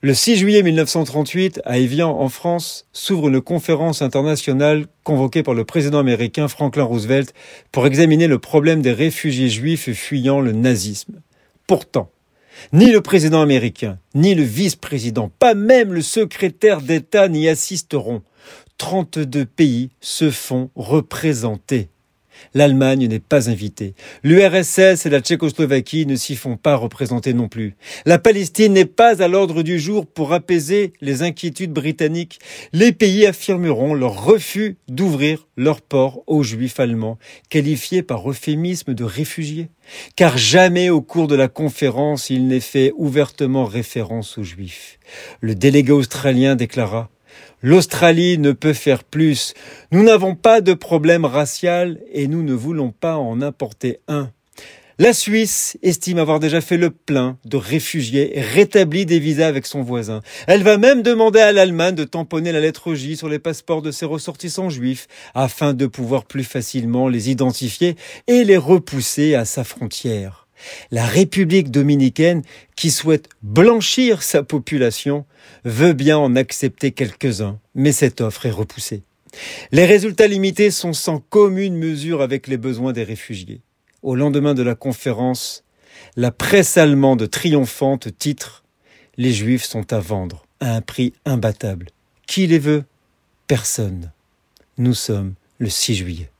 Le 6 juillet 1938, à Evian, en France, s'ouvre une conférence internationale convoquée par le président américain Franklin Roosevelt pour examiner le problème des réfugiés juifs fuyant le nazisme. Pourtant, ni le président américain, ni le vice-président, pas même le secrétaire d'État n'y assisteront. 32 pays se font représenter. L'Allemagne n'est pas invitée. L'URSS et la Tchécoslovaquie ne s'y font pas représenter non plus. La Palestine n'est pas à l'ordre du jour pour apaiser les inquiétudes britanniques. Les pays affirmeront leur refus d'ouvrir leurs ports aux juifs allemands, qualifiés par euphémisme de réfugiés. Car jamais au cours de la conférence il n'est fait ouvertement référence aux juifs. Le délégué australien déclara L'Australie ne peut faire plus. Nous n'avons pas de problème racial et nous ne voulons pas en importer un. La Suisse estime avoir déjà fait le plein de réfugiés et rétabli des visas avec son voisin. Elle va même demander à l'Allemagne de tamponner la lettre J sur les passeports de ses ressortissants juifs afin de pouvoir plus facilement les identifier et les repousser à sa frontière. La République dominicaine, qui souhaite blanchir sa population, veut bien en accepter quelques-uns, mais cette offre est repoussée. Les résultats limités sont sans commune mesure avec les besoins des réfugiés. Au lendemain de la conférence, la presse allemande triomphante titre Les Juifs sont à vendre à un prix imbattable. Qui les veut? Personne. Nous sommes le 6 juillet.